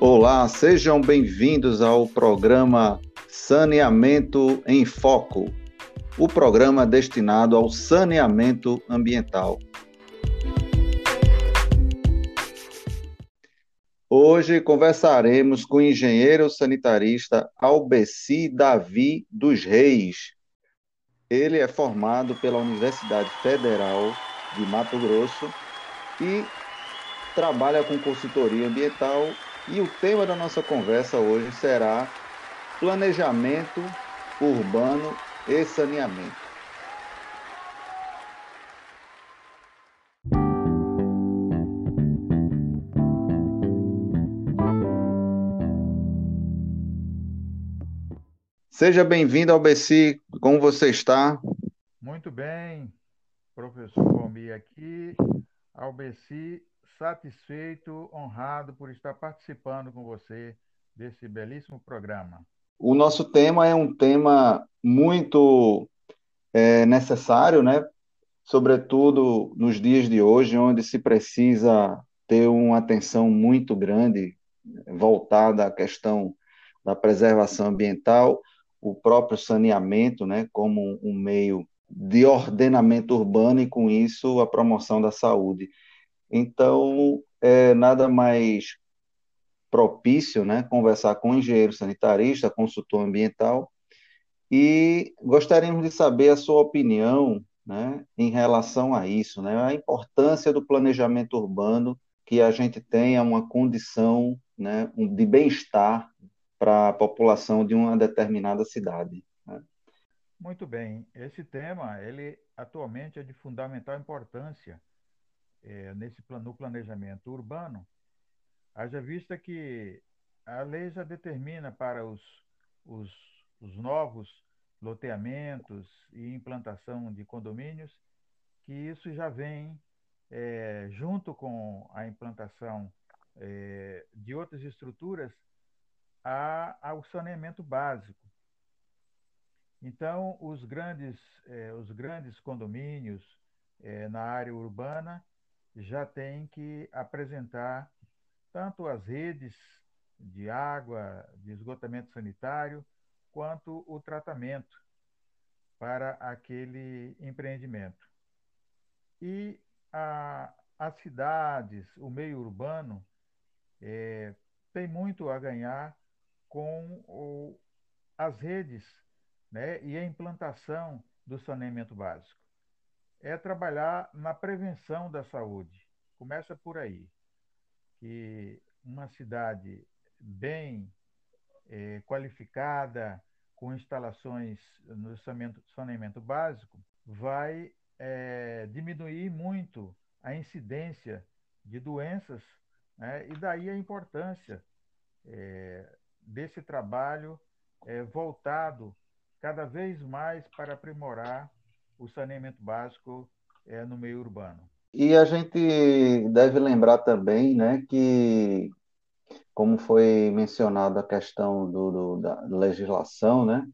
Olá, sejam bem-vindos ao programa Saneamento em Foco, o programa destinado ao saneamento ambiental. Hoje conversaremos com o engenheiro sanitarista Albeci Davi dos Reis. Ele é formado pela Universidade Federal de Mato Grosso e trabalha com consultoria ambiental e o tema da nossa conversa hoje será planejamento urbano e saneamento. Seja bem-vindo ao BC, como você está? Muito bem, professor Valmir aqui, ao satisfeito, honrado por estar participando com você desse belíssimo programa. O nosso tema é um tema muito é, necessário, né? Sobretudo nos dias de hoje, onde se precisa ter uma atenção muito grande voltada à questão da preservação ambiental, o próprio saneamento, né, como um meio de ordenamento urbano e com isso a promoção da saúde. Então, é nada mais propício, né, conversar com engenheiro sanitarista, consultor ambiental, e gostaríamos de saber a sua opinião, né, em relação a isso, né, a importância do planejamento urbano, que a gente tenha uma condição, né, de bem-estar para a população de uma determinada cidade. Né? Muito bem, esse tema, ele atualmente é de fundamental importância é, nesse no planejamento urbano, haja vista que a lei já determina para os, os, os novos loteamentos e implantação de condomínios que isso já vem é, junto com a implantação é, de outras estruturas a, ao saneamento básico. Então, os grandes, é, os grandes condomínios é, na área urbana já tem que apresentar tanto as redes de água, de esgotamento sanitário, quanto o tratamento para aquele empreendimento. E a, as cidades, o meio urbano, é, tem muito a ganhar com o, as redes né, e a implantação do saneamento básico é trabalhar na prevenção da saúde. Começa por aí. Que uma cidade bem é, qualificada, com instalações no saneamento, básico, vai é, diminuir muito a incidência de doenças, né? e daí a importância é, desse trabalho é, voltado cada vez mais para aprimorar o saneamento básico é, no meio urbano. E a gente deve lembrar também né, que, como foi mencionado a questão do, do, da legislação, né,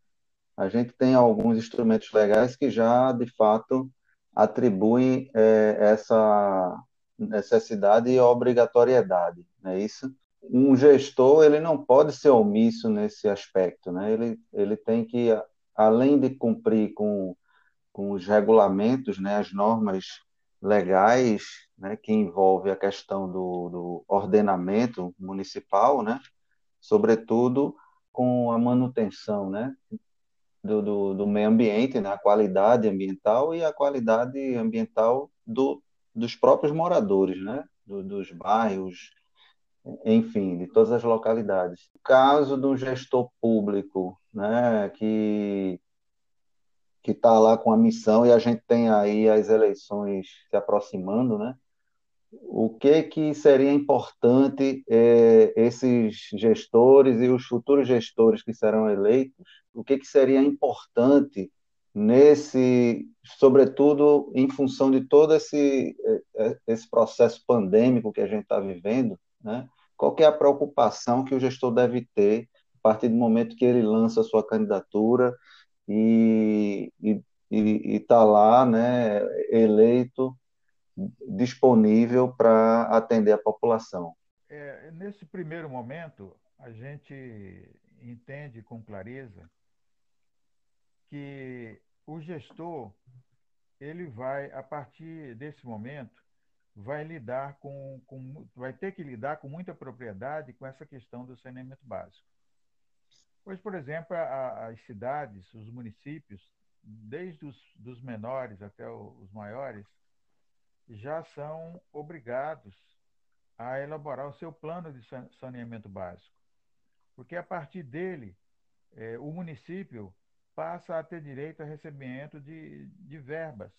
a gente tem alguns instrumentos legais que já, de fato, atribuem é, essa necessidade e obrigatoriedade, não é isso? Um gestor, ele não pode ser omisso nesse aspecto, né? Ele, ele tem que, além de cumprir com com os regulamentos, né, as normas legais, né, que envolve a questão do, do ordenamento municipal, né, sobretudo com a manutenção, né, do, do, do, meio ambiente, né, a qualidade ambiental e a qualidade ambiental do, dos próprios moradores, né, do, dos bairros, enfim, de todas as localidades. O caso do gestor público, né, que que está lá com a missão e a gente tem aí as eleições se aproximando, né? O que que seria importante é, esses gestores e os futuros gestores que serão eleitos? O que que seria importante nesse, sobretudo em função de todo esse é, é, esse processo pandêmico que a gente está vivendo, né? Qual é a preocupação que o gestor deve ter a partir do momento que ele lança a sua candidatura e está lá, né, eleito, disponível para atender a população. é, nesse primeiro momento, a gente entende com clareza que o gestor ele vai, a partir desse momento, vai lidar com, com, vai ter que lidar com muita propriedade com essa questão do saneamento básico. Pois, por exemplo, a, as cidades, os municípios, desde os dos menores até os maiores, já são obrigados a elaborar o seu plano de saneamento básico. Porque a partir dele, é, o município passa a ter direito a recebimento de, de verbas,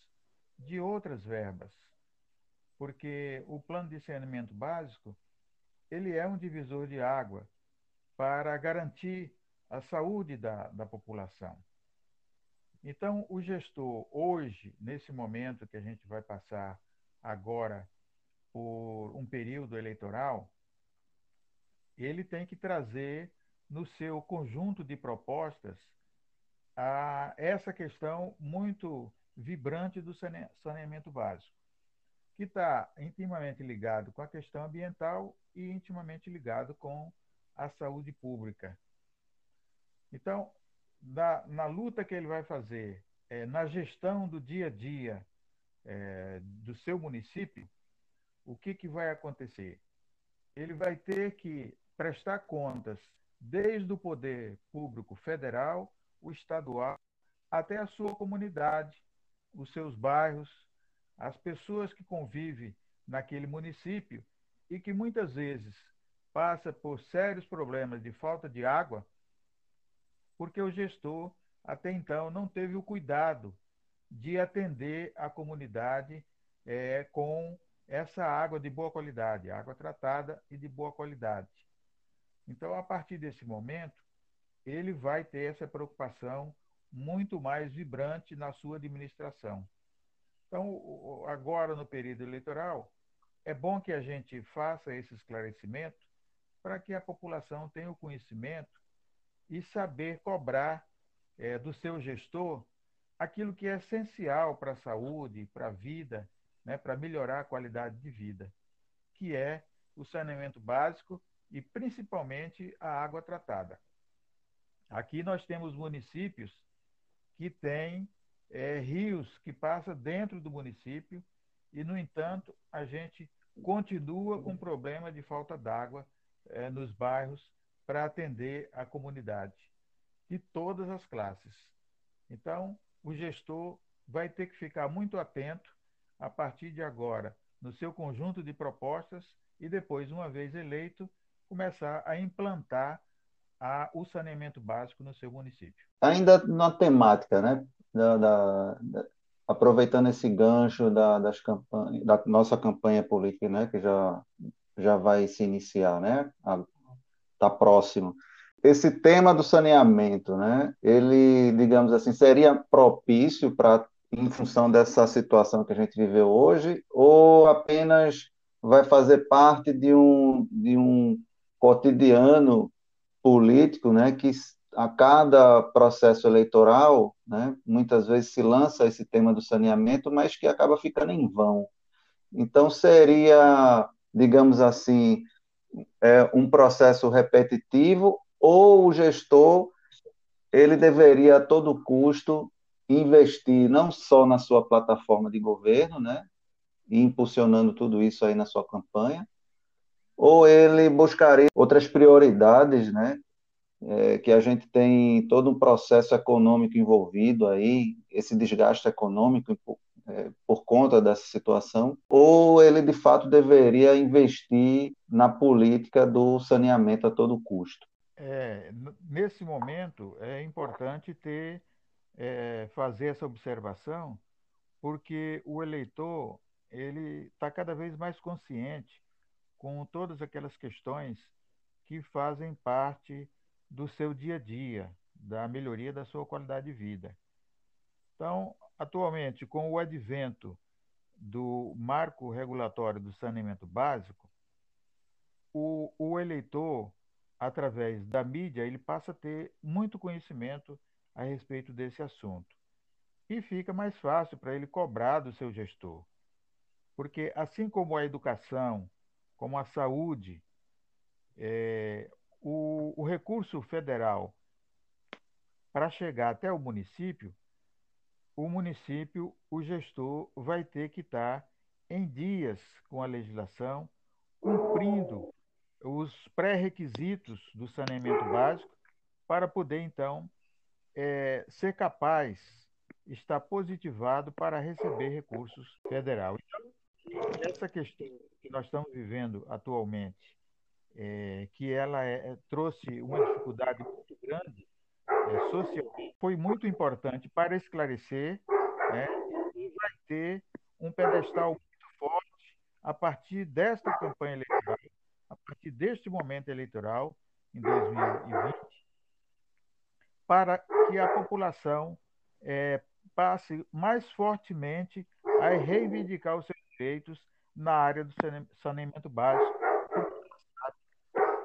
de outras verbas. Porque o plano de saneamento básico, ele é um divisor de água para garantir a saúde da, da população. Então, o gestor, hoje, nesse momento que a gente vai passar agora por um período eleitoral, ele tem que trazer no seu conjunto de propostas a essa questão muito vibrante do saneamento básico, que está intimamente ligado com a questão ambiental e intimamente ligado com a saúde pública. Então, na, na luta que ele vai fazer, é, na gestão do dia a dia é, do seu município, o que, que vai acontecer? Ele vai ter que prestar contas desde o poder público federal, o estadual, até a sua comunidade, os seus bairros, as pessoas que convivem naquele município e que muitas vezes passa por sérios problemas de falta de água, porque o gestor até então não teve o cuidado de atender a comunidade é, com essa água de boa qualidade, água tratada e de boa qualidade. Então, a partir desse momento, ele vai ter essa preocupação muito mais vibrante na sua administração. Então, agora no período eleitoral, é bom que a gente faça esse esclarecimento para que a população tenha o conhecimento e saber cobrar é, do seu gestor aquilo que é essencial para a saúde, para a vida, né, para melhorar a qualidade de vida, que é o saneamento básico e principalmente a água tratada. Aqui nós temos municípios que têm é, rios que passam dentro do município e, no entanto, a gente continua com problema de falta d'água é, nos bairros para atender a comunidade de todas as classes. Então, o gestor vai ter que ficar muito atento a partir de agora no seu conjunto de propostas e depois, uma vez eleito, começar a implantar a, o saneamento básico no seu município. Ainda na temática, né? Da, da, da, aproveitando esse gancho da, das campanhas, da nossa campanha política, né? Que já, já vai se iniciar, né? Está próximo esse tema do saneamento, né? Ele, digamos assim, seria propício para, em função dessa situação que a gente viveu hoje, ou apenas vai fazer parte de um, de um cotidiano político, né? Que a cada processo eleitoral, né? Muitas vezes se lança esse tema do saneamento, mas que acaba ficando em vão. Então seria, digamos assim, é, um processo repetitivo ou o gestor ele deveria a todo custo investir não só na sua plataforma de governo, né, impulsionando tudo isso aí na sua campanha, ou ele buscaria outras prioridades, né, é, que a gente tem todo um processo econômico envolvido aí, esse desgaste econômico é, por conta dessa situação, ou ele de fato deveria investir na política do saneamento a todo custo. É, nesse momento é importante ter é, fazer essa observação, porque o eleitor ele está cada vez mais consciente com todas aquelas questões que fazem parte do seu dia a dia, da melhoria da sua qualidade de vida. Então, atualmente, com o advento do marco regulatório do saneamento básico, o, o eleitor através da mídia, ele passa a ter muito conhecimento a respeito desse assunto. E fica mais fácil para ele cobrar do seu gestor. Porque, assim como a educação, como a saúde, é, o, o recurso federal para chegar até o município, o município, o gestor, vai ter que estar em dias com a legislação, cumprindo os pré-requisitos do saneamento básico, para poder, então, é, ser capaz, estar positivado para receber recursos federais. Então, essa questão que nós estamos vivendo atualmente, é, que ela é, trouxe uma dificuldade muito grande é, socialmente, foi muito importante para esclarecer né, e vai ter um pedestal muito forte a partir desta campanha eleitoral, a partir deste momento eleitoral, em 2020, para que a população é, passe mais fortemente a reivindicar os seus direitos na área do saneamento básico,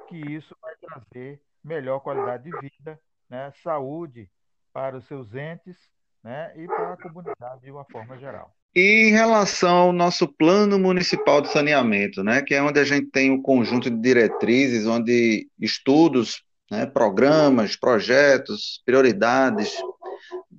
que isso vai trazer melhor qualidade de vida, né, saúde para os seus entes né, e para a comunidade de uma forma geral. E em relação ao nosso plano municipal de saneamento, né, que é onde a gente tem um conjunto de diretrizes, onde estudos, né, programas, projetos, prioridades,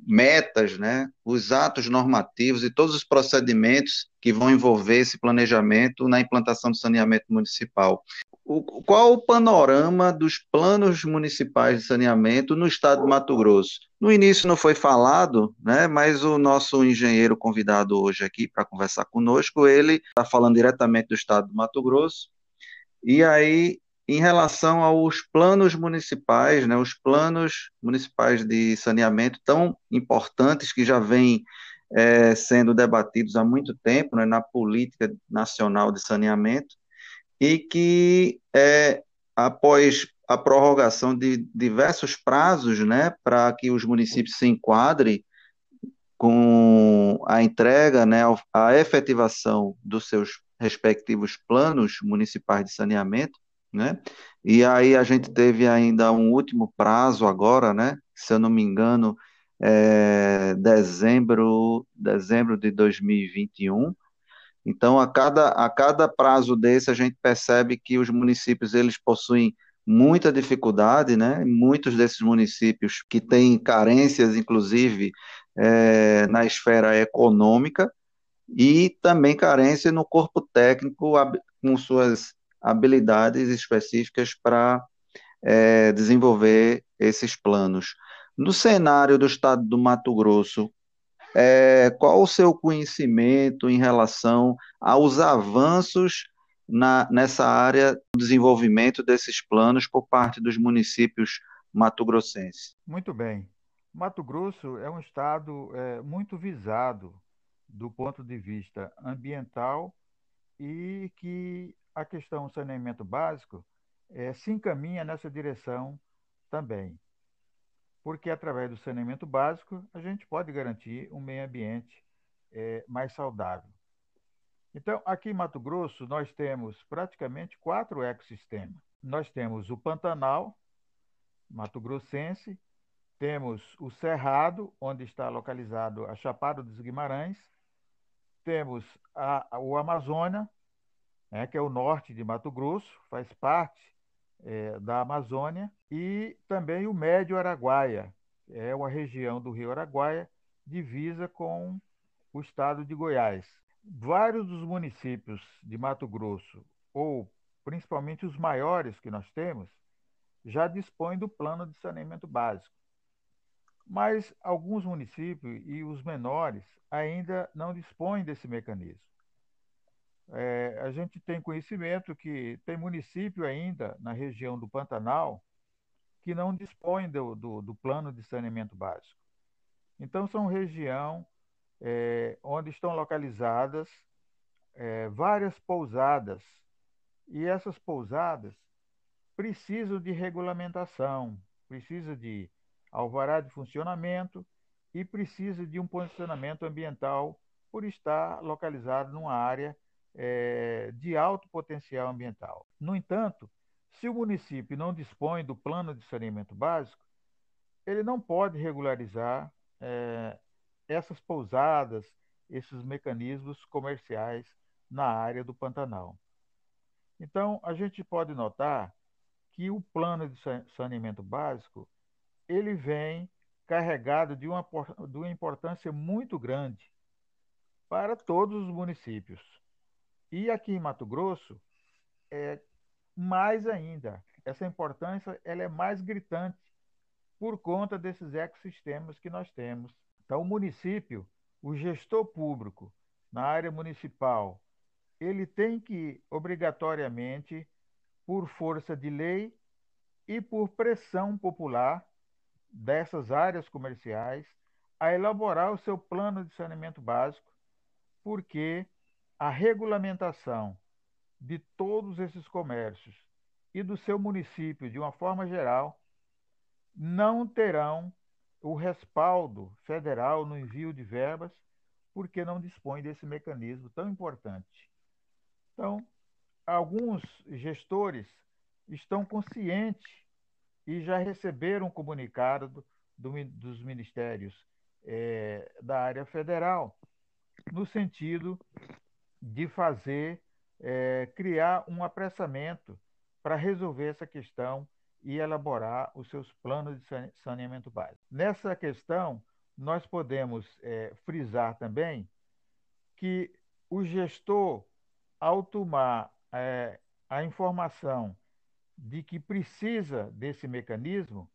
metas, né, os atos normativos e todos os procedimentos que vão envolver esse planejamento na implantação do saneamento municipal. O, qual o panorama dos planos municipais de saneamento no estado de Mato Grosso? No início não foi falado, né, mas o nosso engenheiro convidado hoje aqui para conversar conosco, ele está falando diretamente do estado de Mato Grosso, e aí em relação aos planos municipais, né, os planos municipais de saneamento tão importantes que já vêm é, sendo debatidos há muito tempo né, na política nacional de saneamento e que é, após a prorrogação de diversos prazos né, para que os municípios se enquadrem com a entrega, né, a efetivação dos seus respectivos planos municipais de saneamento, né? E aí a gente teve ainda um último prazo agora, né? Se eu não me engano, é dezembro, dezembro de 2021. Então, a cada, a cada prazo desse, a gente percebe que os municípios eles possuem muita dificuldade, né? Muitos desses municípios que têm carências, inclusive, é, na esfera econômica e também carência no corpo técnico com suas habilidades específicas para é, desenvolver esses planos. No cenário do estado do Mato Grosso, é, qual o seu conhecimento em relação aos avanços na, nessa área do desenvolvimento desses planos por parte dos municípios mato-grossenses? Muito bem. Mato Grosso é um estado é, muito visado do ponto de vista ambiental e que a questão do saneamento básico é, se encaminha nessa direção também. Porque através do saneamento básico a gente pode garantir um meio ambiente é, mais saudável. Então, aqui em Mato Grosso, nós temos praticamente quatro ecossistemas. Nós temos o Pantanal, Mato Grossense, temos o Cerrado, onde está localizado a Chapada dos Guimarães, temos a, o Amazônia, né, que é o norte de Mato Grosso, faz parte é, da Amazônia, e também o Médio Araguaia, é uma região do Rio Araguaia, divisa com o estado de Goiás. Vários dos municípios de Mato Grosso, ou principalmente os maiores que nós temos, já dispõem do plano de saneamento básico. Mas alguns municípios e os menores ainda não dispõem desse mecanismo. É, a gente tem conhecimento que tem município ainda na região do Pantanal que não dispõe do, do, do plano de saneamento básico. Então, são região é, onde estão localizadas é, várias pousadas, e essas pousadas precisam de regulamentação, precisam de alvará de funcionamento e precisa de um posicionamento ambiental por estar localizado numa área é, de alto potencial ambiental. No entanto, se o município não dispõe do plano de saneamento básico, ele não pode regularizar é, essas pousadas, esses mecanismos comerciais na área do Pantanal. Então, a gente pode notar que o plano de saneamento básico ele vem carregado de uma, de uma importância muito grande para todos os municípios. E aqui em Mato Grosso, é mais ainda. Essa importância ela é mais gritante por conta desses ecossistemas que nós temos. Então, o município, o gestor público na área municipal, ele tem que, obrigatoriamente, por força de lei e por pressão popular dessas áreas comerciais, a elaborar o seu plano de saneamento básico, porque a regulamentação de todos esses comércios e do seu município, de uma forma geral, não terão o respaldo federal no envio de verbas, porque não dispõe desse mecanismo tão importante. Então, alguns gestores estão conscientes e já receberam um comunicado do, do, dos ministérios é, da área federal, no sentido de fazer, é, criar um apressamento para resolver essa questão e elaborar os seus planos de saneamento básico. Nessa questão, nós podemos é, frisar também que o gestor, ao tomar é, a informação de que precisa desse mecanismo,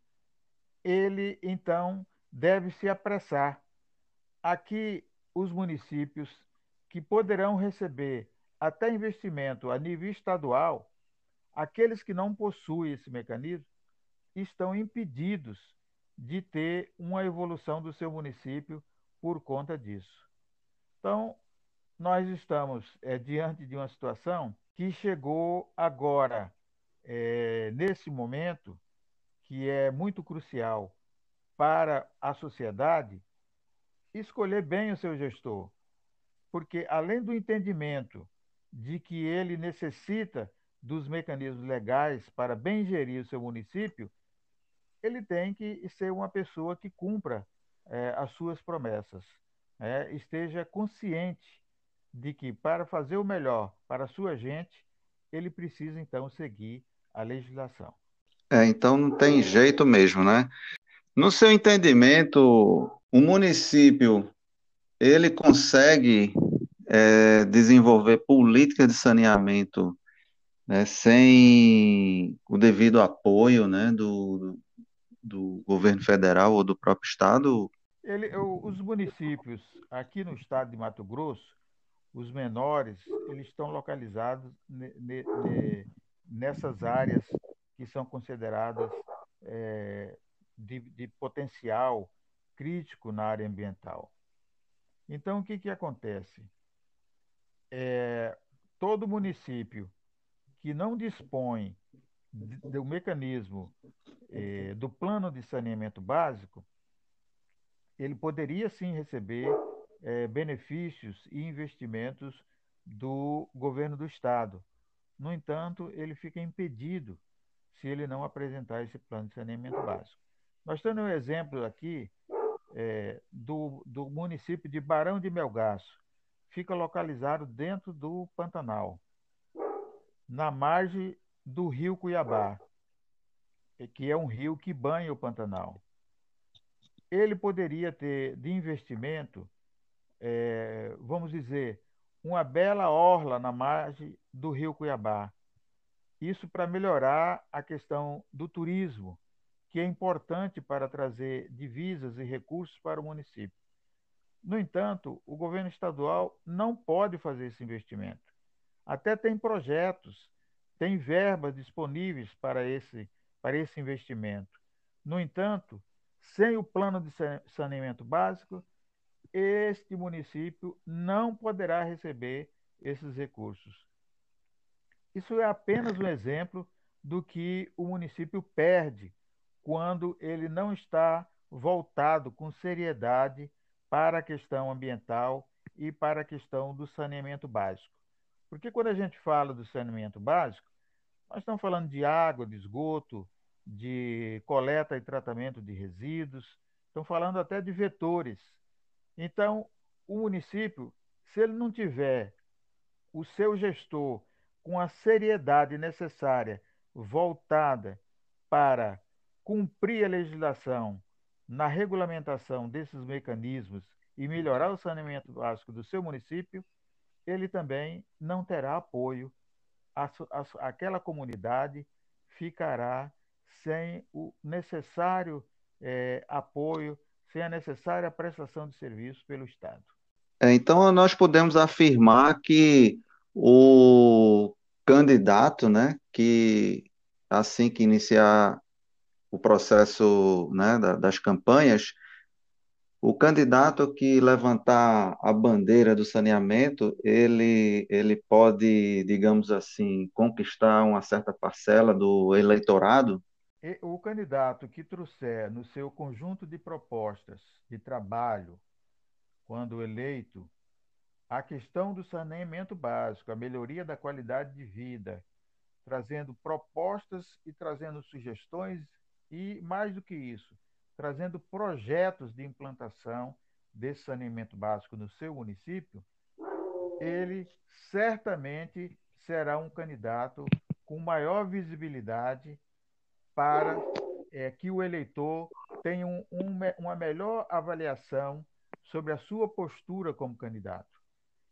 ele então deve se apressar. Aqui, os municípios que poderão receber até investimento a nível estadual, aqueles que não possuem esse mecanismo estão impedidos de ter uma evolução do seu município por conta disso. Então, nós estamos é, diante de uma situação que chegou agora, é, nesse momento, que é muito crucial para a sociedade, escolher bem o seu gestor porque além do entendimento de que ele necessita dos mecanismos legais para bem gerir o seu município, ele tem que ser uma pessoa que cumpra é, as suas promessas, é, esteja consciente de que para fazer o melhor para a sua gente, ele precisa então seguir a legislação. É, então não tem jeito mesmo, né? No seu entendimento, o município ele consegue é, desenvolver políticas de saneamento né, sem o devido apoio né, do, do governo federal ou do próprio estado? Ele, os municípios aqui no estado de Mato Grosso, os menores, eles estão localizados ne, ne, nessas áreas que são consideradas é, de, de potencial crítico na área ambiental. Então, o que, que acontece? É, todo município que não dispõe do mecanismo é, do plano de saneamento básico, ele poderia sim receber é, benefícios e investimentos do governo do estado. No entanto, ele fica impedido se ele não apresentar esse plano de saneamento básico. Nós temos um exemplo aqui é, do, do município de Barão de Melgaço. Fica localizado dentro do Pantanal, na margem do rio Cuiabá, que é um rio que banha o Pantanal. Ele poderia ter de investimento, é, vamos dizer, uma bela orla na margem do rio Cuiabá. Isso para melhorar a questão do turismo, que é importante para trazer divisas e recursos para o município. No entanto, o governo estadual não pode fazer esse investimento. Até tem projetos, tem verbas disponíveis para esse, para esse investimento. No entanto, sem o plano de saneamento básico, este município não poderá receber esses recursos. Isso é apenas um exemplo do que o município perde quando ele não está voltado com seriedade para a questão ambiental e para a questão do saneamento básico. Porque quando a gente fala do saneamento básico, nós estamos falando de água, de esgoto, de coleta e tratamento de resíduos, estamos falando até de vetores. Então, o município, se ele não tiver o seu gestor com a seriedade necessária voltada para cumprir a legislação na regulamentação desses mecanismos e melhorar o saneamento básico do seu município, ele também não terá apoio. A, a, aquela comunidade ficará sem o necessário é, apoio, sem a necessária prestação de serviço pelo Estado. É, então, nós podemos afirmar que o candidato, né, que assim que iniciar o processo né, das campanhas, o candidato que levantar a bandeira do saneamento, ele, ele pode, digamos assim, conquistar uma certa parcela do eleitorado? O candidato que trouxer no seu conjunto de propostas de trabalho, quando eleito, a questão do saneamento básico, a melhoria da qualidade de vida, trazendo propostas e trazendo sugestões e, mais do que isso, trazendo projetos de implantação desse saneamento básico no seu município, ele certamente será um candidato com maior visibilidade para é, que o eleitor tenha um, um, uma melhor avaliação sobre a sua postura como candidato.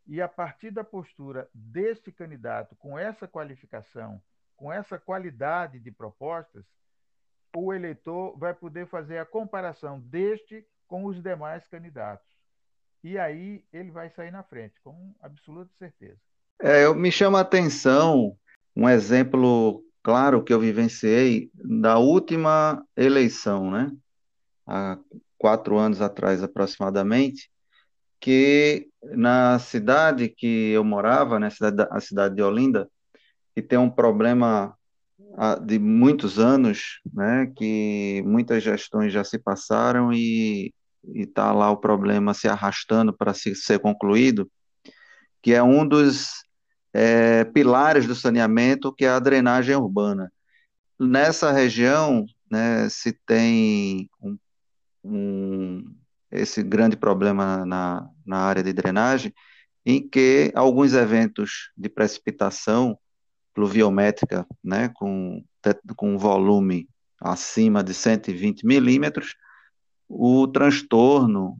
E a partir da postura deste candidato, com essa qualificação, com essa qualidade de propostas, o eleitor vai poder fazer a comparação deste com os demais candidatos. E aí ele vai sair na frente, com absoluta certeza. É, eu, me chama a atenção um exemplo claro que eu vivenciei da última eleição, né? Há quatro anos atrás aproximadamente, que na cidade que eu morava, né, a cidade de Olinda, que tem um problema de muitos anos, né, que muitas gestões já se passaram e está lá o problema se arrastando para se, ser concluído, que é um dos é, pilares do saneamento, que é a drenagem urbana. Nessa região, né, se tem um, um, esse grande problema na, na área de drenagem, em que alguns eventos de precipitação pluviométrica, né, com, com volume acima de 120 milímetros, o transtorno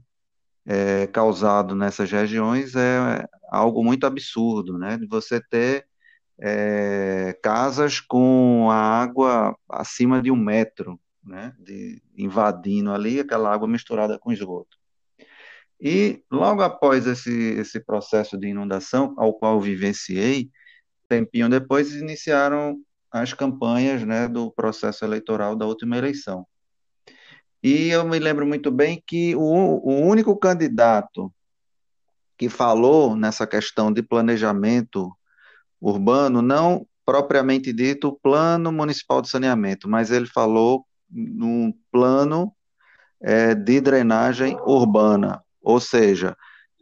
é, causado nessas regiões é algo muito absurdo, né? De você ter é, casas com a água acima de um metro, né? De, invadindo ali aquela água misturada com esgoto. E logo após esse, esse processo de inundação, ao qual vivenciei, tempinho depois iniciaram as campanhas né, do processo eleitoral da última eleição. E eu me lembro muito bem que o, o único candidato que falou nessa questão de planejamento urbano, não propriamente dito o plano municipal de saneamento, mas ele falou num plano é, de drenagem urbana, ou seja,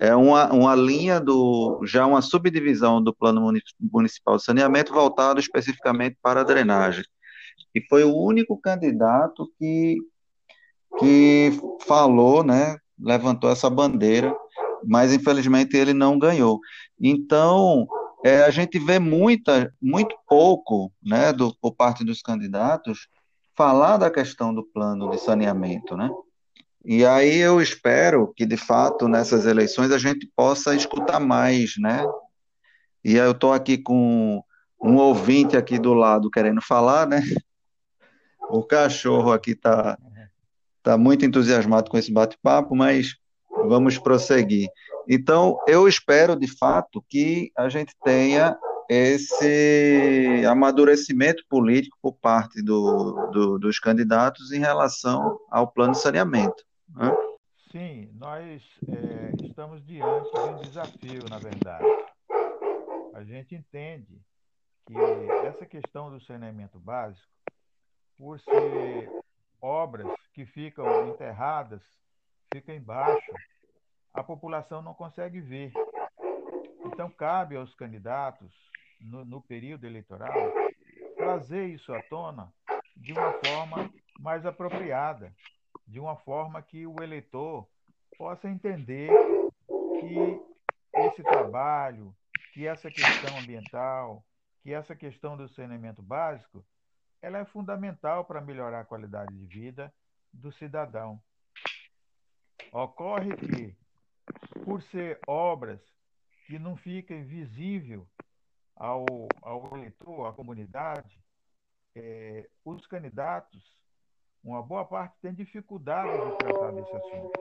é uma, uma linha do já uma subdivisão do plano municipal de saneamento voltado especificamente para a drenagem. E foi o único candidato que que falou, né, levantou essa bandeira, mas infelizmente ele não ganhou. Então, é, a gente vê muita, muito pouco, né, do, por parte dos candidatos, falar da questão do plano de saneamento, né? E aí eu espero que, de fato, nessas eleições a gente possa escutar mais, né? E eu estou aqui com um ouvinte aqui do lado querendo falar, né? O cachorro aqui está está muito entusiasmado com esse bate-papo, mas vamos prosseguir. Então, eu espero, de fato, que a gente tenha esse amadurecimento político por parte do, do, dos candidatos em relação ao plano de saneamento. Né? Sim, nós é, estamos diante de um desafio, na verdade. A gente entende que essa questão do saneamento básico, por ser obras que ficam enterradas, ficam embaixo, a população não consegue ver. Então, cabe aos candidatos, no, no período eleitoral, trazer isso à tona de uma forma mais apropriada, de uma forma que o eleitor possa entender que esse trabalho, que essa questão ambiental, que essa questão do saneamento básico ela é fundamental para melhorar a qualidade de vida do cidadão. Ocorre que, por ser obras que não ficam visível ao, ao eleitor, à comunidade, é, os candidatos, uma boa parte tem dificuldade de tratar desse assunto,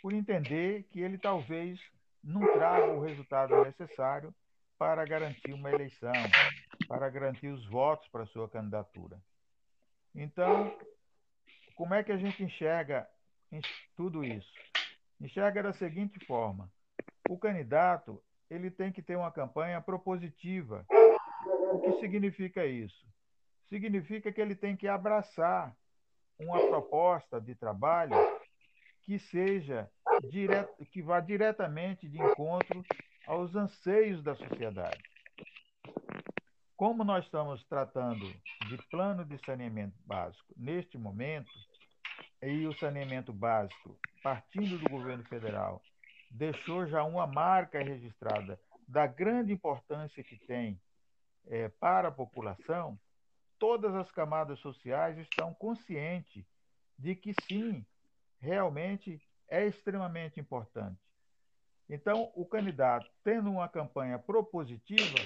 por entender que ele talvez não traga o resultado necessário para garantir uma eleição, para garantir os votos para sua candidatura. Então, como é que a gente enxerga tudo isso? Enxerga da seguinte forma: o candidato ele tem que ter uma campanha propositiva. O que significa isso? Significa que ele tem que abraçar uma proposta de trabalho que seja direto, que vá diretamente de encontro aos anseios da sociedade. Como nós estamos tratando de plano de saneamento básico neste momento, e o saneamento básico, partindo do governo federal, deixou já uma marca registrada da grande importância que tem é, para a população, todas as camadas sociais estão conscientes de que sim, realmente é extremamente importante. Então, o candidato, tendo uma campanha propositiva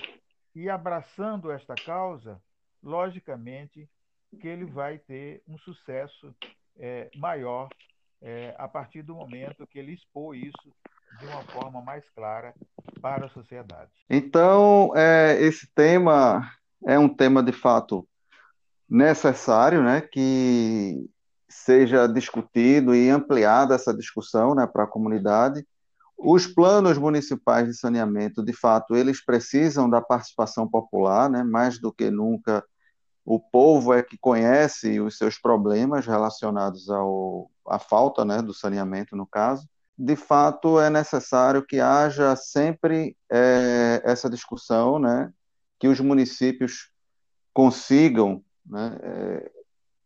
e abraçando esta causa, logicamente que ele vai ter um sucesso é, maior é, a partir do momento que ele expor isso de uma forma mais clara para a sociedade. Então, é, esse tema é um tema de fato necessário, né, que seja discutido e ampliada essa discussão, né, para a comunidade. Os planos municipais de saneamento, de fato, eles precisam da participação popular, né, mais do que nunca. O povo é que conhece os seus problemas relacionados ao, à falta né, do saneamento, no caso de fato é necessário que haja sempre é, essa discussão, né, que os municípios consigam né, é,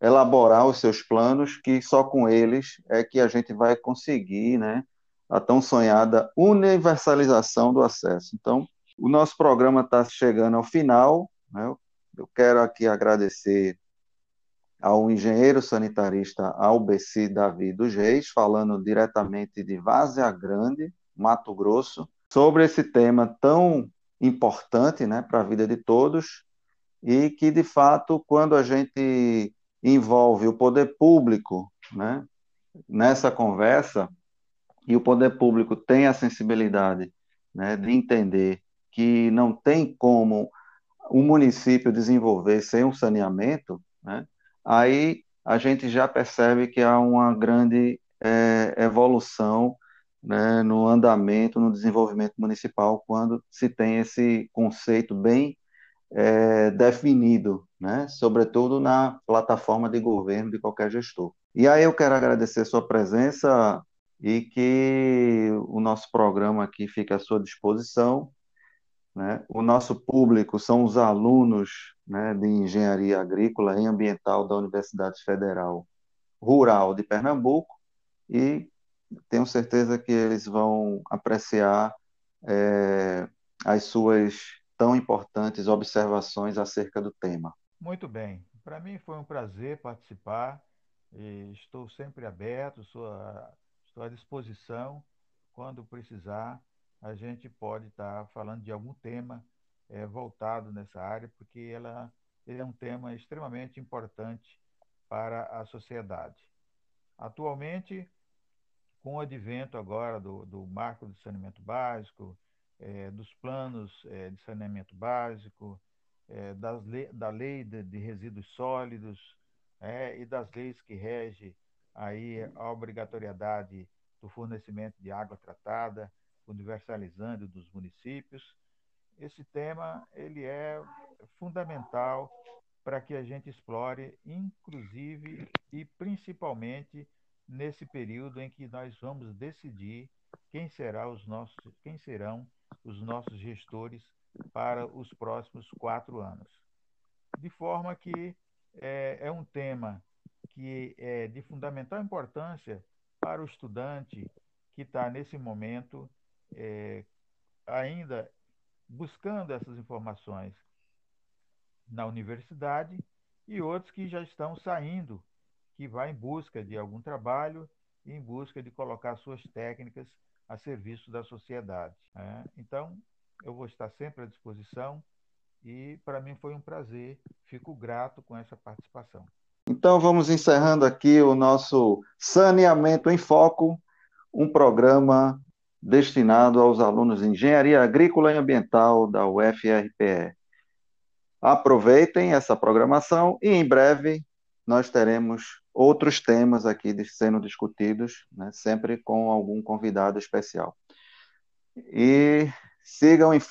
elaborar os seus planos, que só com eles é que a gente vai conseguir né, a tão sonhada universalização do acesso. Então, o nosso programa está chegando ao final. Né, eu quero aqui agradecer ao engenheiro sanitarista Albeci Davi dos Reis, falando diretamente de Várzea Grande, Mato Grosso, sobre esse tema tão importante né, para a vida de todos e que, de fato, quando a gente envolve o poder público né, nessa conversa, e o poder público tem a sensibilidade né, de entender que não tem como o município desenvolver sem um saneamento, né, aí a gente já percebe que há uma grande é, evolução né, no andamento, no desenvolvimento municipal, quando se tem esse conceito bem é, definido, né, sobretudo na plataforma de governo de qualquer gestor. E aí eu quero agradecer sua presença e que o nosso programa aqui fica à sua disposição né? O nosso público são os alunos né, de engenharia agrícola e ambiental da Universidade Federal Rural de Pernambuco e tenho certeza que eles vão apreciar é, as suas tão importantes observações acerca do tema. Muito bem. Para mim foi um prazer participar estou sempre aberto, estou à disposição quando precisar a gente pode estar falando de algum tema é, voltado nessa área, porque ela ele é um tema extremamente importante para a sociedade. Atualmente, com o advento agora do, do marco de saneamento básico, é, dos planos é, de saneamento básico, é, le da lei de, de resíduos sólidos e das leis que regem aí a obrigatoriedade do fornecimento de água tratada, universalizando dos municípios. Esse tema ele é fundamental para que a gente explore, inclusive e principalmente nesse período em que nós vamos decidir quem será os nossos, quem serão os nossos gestores para os próximos quatro anos. De forma que é, é um tema que é de fundamental importância para o estudante que está nesse momento é, ainda buscando essas informações na universidade e outros que já estão saindo, que vai em busca de algum trabalho em busca de colocar suas técnicas a serviço da sociedade. Né? Então, eu vou estar sempre à disposição e para mim foi um prazer, fico grato com essa participação. Então vamos encerrando aqui o nosso Saneamento em Foco, um programa destinado aos alunos de Engenharia Agrícola e Ambiental da UFRPE. Aproveitem essa programação e em breve nós teremos outros temas aqui sendo discutidos, né, sempre com algum convidado especial. E sigam em frente.